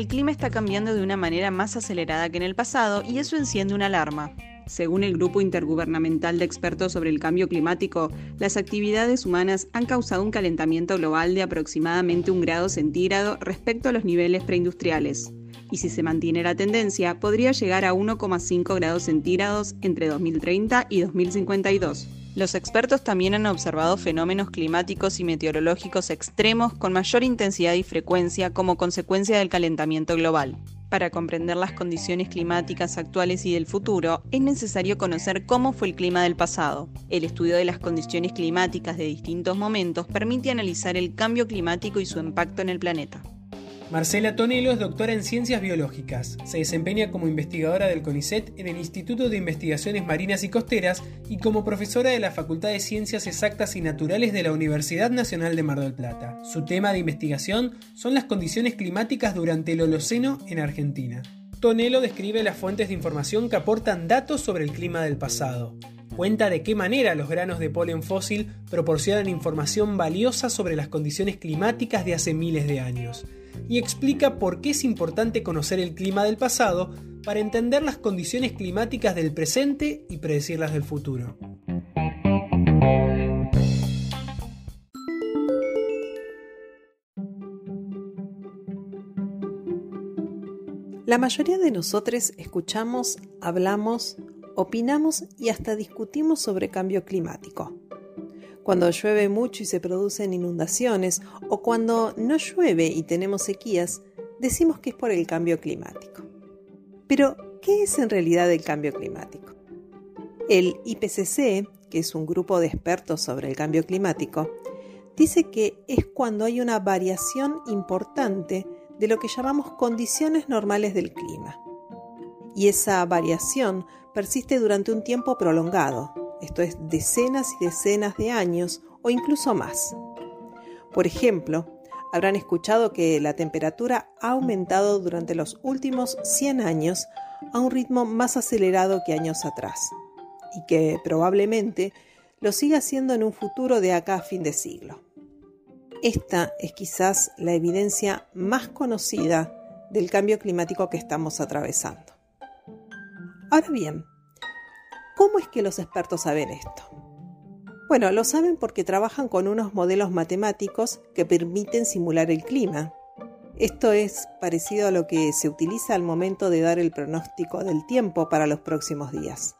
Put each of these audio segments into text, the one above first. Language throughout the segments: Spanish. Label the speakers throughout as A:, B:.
A: El clima está cambiando de una manera más acelerada que en el pasado y eso enciende una alarma. Según el Grupo Intergubernamental de Expertos sobre el Cambio Climático, las actividades humanas han causado un calentamiento global de aproximadamente un grado centígrado respecto a los niveles preindustriales. Y si se mantiene la tendencia, podría llegar a 1,5 grados centígrados entre 2030 y 2052. Los expertos también han observado fenómenos climáticos y meteorológicos extremos con mayor intensidad y frecuencia como consecuencia del calentamiento global. Para comprender las condiciones climáticas actuales y del futuro, es necesario conocer cómo fue el clima del pasado. El estudio de las condiciones climáticas de distintos momentos permite analizar el cambio climático y su impacto en el planeta.
B: Marcela Tonelo es doctora en Ciencias Biológicas. Se desempeña como investigadora del CONICET en el Instituto de Investigaciones Marinas y Costeras y como profesora de la Facultad de Ciencias Exactas y Naturales de la Universidad Nacional de Mar del Plata. Su tema de investigación son las condiciones climáticas durante el Holoceno en Argentina. Tonelo describe las fuentes de información que aportan datos sobre el clima del pasado. Cuenta de qué manera los granos de polen fósil proporcionan información valiosa sobre las condiciones climáticas de hace miles de años y explica por qué es importante conocer el clima del pasado para entender las condiciones climáticas del presente y predecirlas del futuro.
C: La mayoría de nosotros escuchamos, hablamos, opinamos y hasta discutimos sobre cambio climático cuando llueve mucho y se producen inundaciones, o cuando no llueve y tenemos sequías, decimos que es por el cambio climático. Pero, ¿qué es en realidad el cambio climático? El IPCC, que es un grupo de expertos sobre el cambio climático, dice que es cuando hay una variación importante de lo que llamamos condiciones normales del clima. Y esa variación persiste durante un tiempo prolongado, esto es decenas y decenas de años o incluso más. Por ejemplo, habrán escuchado que la temperatura ha aumentado durante los últimos 100 años a un ritmo más acelerado que años atrás y que probablemente lo siga haciendo en un futuro de acá a fin de siglo. Esta es quizás la evidencia más conocida del cambio climático que estamos atravesando. Ahora bien, ¿Cómo es que los expertos saben esto? Bueno, lo saben porque trabajan con unos modelos matemáticos que permiten simular el clima. Esto es parecido a lo que se utiliza al momento de dar el pronóstico del tiempo para los próximos días.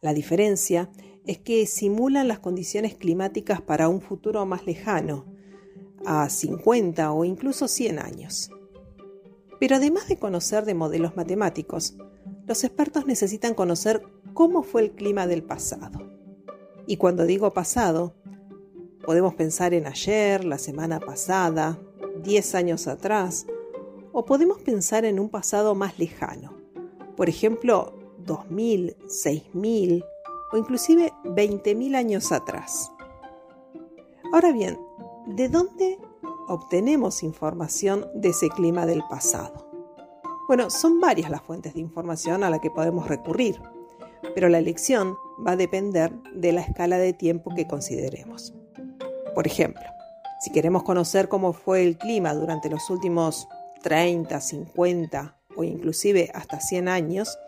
C: La diferencia es que simulan las condiciones climáticas para un futuro más lejano, a 50 o incluso 100 años. Pero además de conocer de modelos matemáticos, los expertos necesitan conocer cómo fue el clima del pasado. Y cuando digo pasado, podemos pensar en ayer, la semana pasada, 10 años atrás, o podemos pensar en un pasado más lejano, por ejemplo, 2000, 6000 o inclusive 20.000 años atrás. Ahora bien, ¿de dónde obtenemos información de ese clima del pasado? Bueno, son varias las fuentes de información a las que podemos recurrir pero la elección va a depender de la escala de tiempo que consideremos. Por ejemplo, si queremos conocer cómo fue el clima durante los últimos 30, 50 o inclusive hasta 100 años,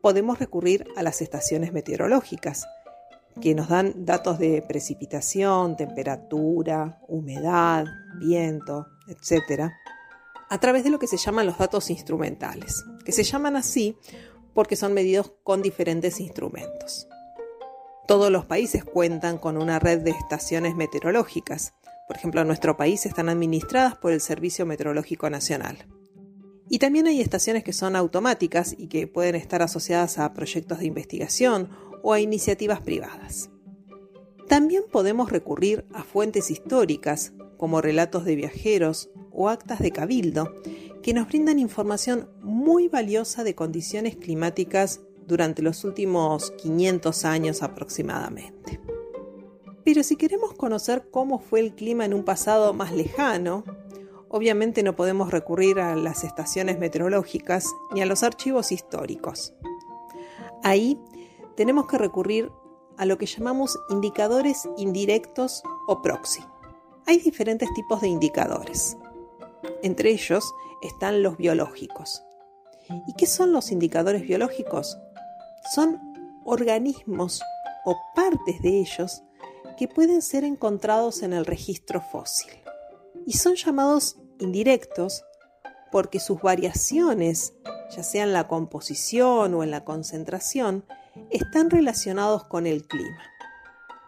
C: podemos recurrir a las estaciones meteorológicas, que nos dan datos de precipitación, temperatura, humedad, viento, etc., a través de lo que se llaman los datos instrumentales, que se llaman así porque son medidos con diferentes instrumentos. Todos los países cuentan con una red de estaciones meteorológicas. Por ejemplo, en nuestro país están administradas por el Servicio Meteorológico Nacional. Y también hay estaciones que son automáticas y que pueden estar asociadas a proyectos de investigación o a iniciativas privadas. También podemos recurrir a fuentes históricas como relatos de viajeros o actas de cabildo que nos brindan información muy valiosa de condiciones climáticas durante los últimos 500 años aproximadamente. Pero si queremos conocer cómo fue el clima en un pasado más lejano, obviamente no podemos recurrir a las estaciones meteorológicas ni a los archivos históricos. Ahí tenemos que recurrir a lo que llamamos indicadores indirectos o proxy. Hay diferentes tipos de indicadores. Entre ellos están los biológicos. ¿Y qué son los indicadores biológicos? Son organismos o partes de ellos que pueden ser encontrados en el registro fósil. Y son llamados indirectos porque sus variaciones, ya sea en la composición o en la concentración, están relacionados con el clima.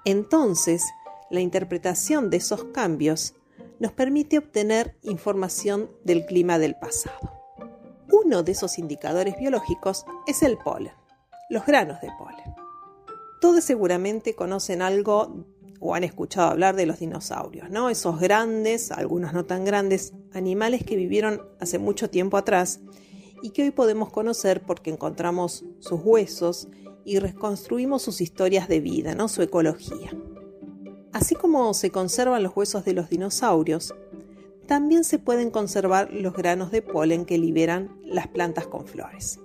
C: Entonces, la interpretación de esos cambios nos permite obtener información del clima del pasado. Uno de esos indicadores biológicos es el polen, los granos de polen. Todos seguramente conocen algo o han escuchado hablar de los dinosaurios, ¿no? Esos grandes, algunos no tan grandes, animales que vivieron hace mucho tiempo atrás y que hoy podemos conocer porque encontramos sus huesos y reconstruimos sus historias de vida, ¿no? Su ecología. Así como se conservan los huesos de los dinosaurios, también se pueden conservar los granos de polen que liberan las plantas con flores.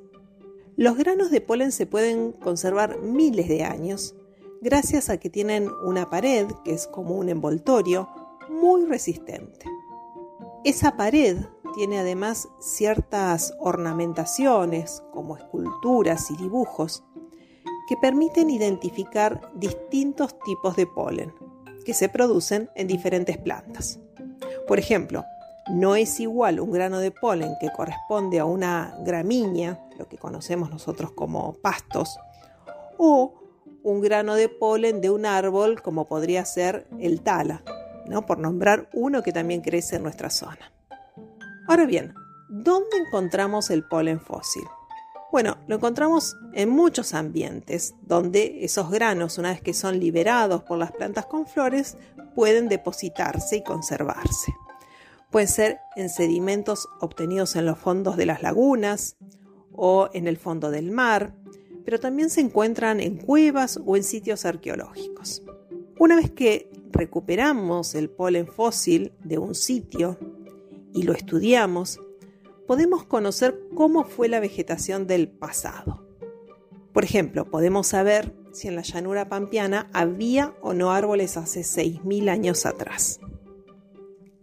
C: Los granos de polen se pueden conservar miles de años gracias a que tienen una pared, que es como un envoltorio, muy resistente. Esa pared tiene además ciertas ornamentaciones, como esculturas y dibujos, que permiten identificar distintos tipos de polen que se producen en diferentes plantas. Por ejemplo, no es igual un grano de polen que corresponde a una gramínea, lo que conocemos nosotros como pastos, o un grano de polen de un árbol como podría ser el tala, ¿no? por nombrar uno que también crece en nuestra zona. Ahora bien, ¿dónde encontramos el polen fósil? Bueno, lo encontramos en muchos ambientes donde esos granos, una vez que son liberados por las plantas con flores, pueden depositarse y conservarse. Pueden ser en sedimentos obtenidos en los fondos de las lagunas o en el fondo del mar, pero también se encuentran en cuevas o en sitios arqueológicos. Una vez que recuperamos el polen fósil de un sitio y lo estudiamos, podemos conocer cómo fue la vegetación del pasado. Por ejemplo, podemos saber si en la llanura pampeana había o no árboles hace 6.000 años atrás.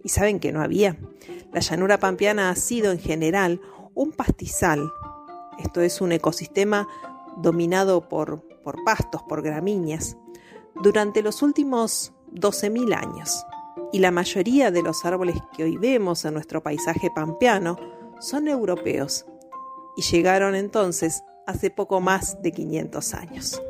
C: Y saben que no había. La llanura pampeana ha sido en general un pastizal. Esto es un ecosistema dominado por, por pastos, por gramíneas, durante los últimos 12.000 años. Y la mayoría de los árboles que hoy vemos en nuestro paisaje pampeano son europeos y llegaron entonces hace poco más de 500 años.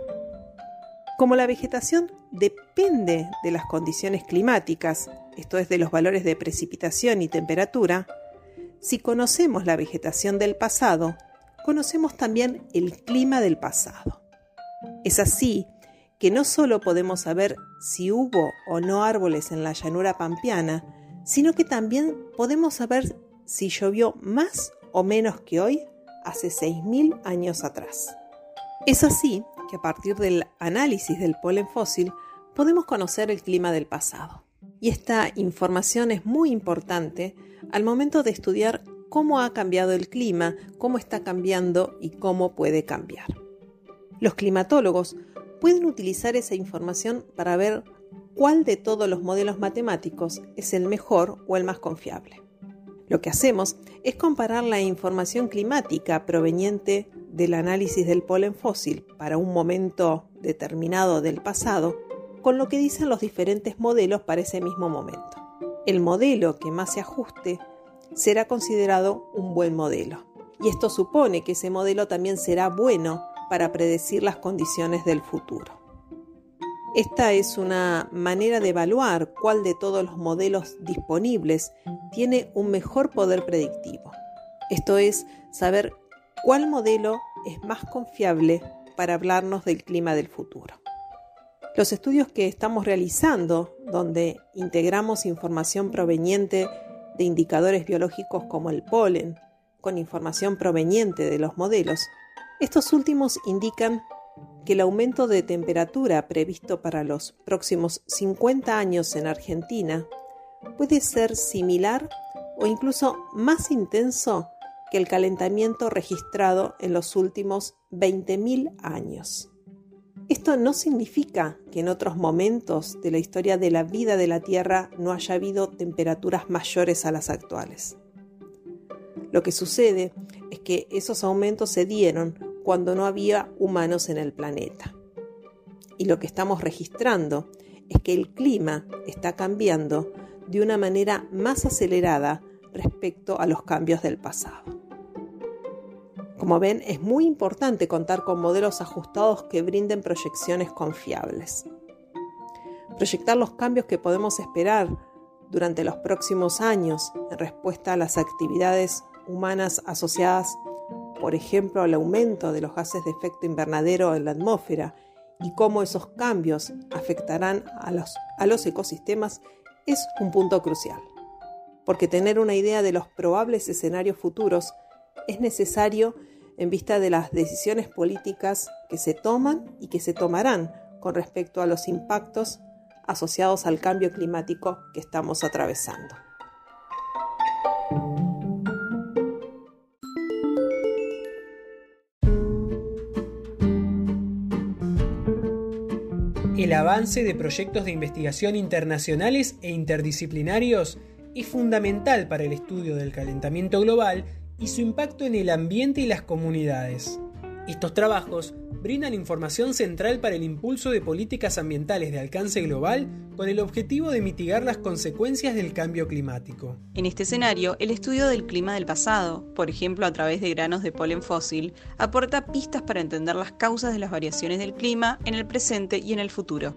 C: Como la vegetación depende de las condiciones climáticas, esto es de los valores de precipitación y temperatura, si conocemos la vegetación del pasado, conocemos también el clima del pasado. Es así que no solo podemos saber si hubo o no árboles en la llanura pampeana, sino que también podemos saber si llovió más o menos que hoy hace 6.000 años atrás. Es así que a partir del análisis del polen fósil podemos conocer el clima del pasado. Y esta información es muy importante al momento de estudiar cómo ha cambiado el clima, cómo está cambiando y cómo puede cambiar. Los climatólogos pueden utilizar esa información para ver cuál de todos los modelos matemáticos es el mejor o el más confiable. Lo que hacemos es comparar la información climática proveniente del análisis del polen fósil para un momento determinado del pasado con lo que dicen los diferentes modelos para ese mismo momento. El modelo que más se ajuste será considerado un buen modelo. Y esto supone que ese modelo también será bueno para predecir las condiciones del futuro. Esta es una manera de evaluar cuál de todos los modelos disponibles tiene un mejor poder predictivo. Esto es saber cuál modelo es más confiable para hablarnos del clima del futuro. Los estudios que estamos realizando, donde integramos información proveniente de indicadores biológicos como el polen, con información proveniente de los modelos, estos últimos indican que el aumento de temperatura previsto para los próximos 50 años en Argentina puede ser similar o incluso más intenso que el calentamiento registrado en los últimos 20.000 años. Esto no significa que en otros momentos de la historia de la vida de la Tierra no haya habido temperaturas mayores a las actuales. Lo que sucede es que esos aumentos se dieron cuando no había humanos en el planeta. Y lo que estamos registrando es que el clima está cambiando de una manera más acelerada respecto a los cambios del pasado. Como ven, es muy importante contar con modelos ajustados que brinden proyecciones confiables. Proyectar los cambios que podemos esperar durante los próximos años en respuesta a las actividades humanas asociadas, por ejemplo, al aumento de los gases de efecto invernadero en la atmósfera y cómo esos cambios afectarán a los, a los ecosistemas es un punto crucial, porque tener una idea de los probables escenarios futuros es necesario en vista de las decisiones políticas que se toman y que se tomarán con respecto a los impactos asociados al cambio climático que estamos atravesando.
B: El avance de proyectos de investigación internacionales e interdisciplinarios es fundamental para el estudio del calentamiento global y su impacto en el ambiente y las comunidades. Estos trabajos brindan información central para el impulso de políticas ambientales de alcance global con el objetivo de mitigar las consecuencias del cambio climático.
A: En este escenario, el estudio del clima del pasado, por ejemplo a través de granos de polen fósil, aporta pistas para entender las causas de las variaciones del clima en el presente y en el futuro.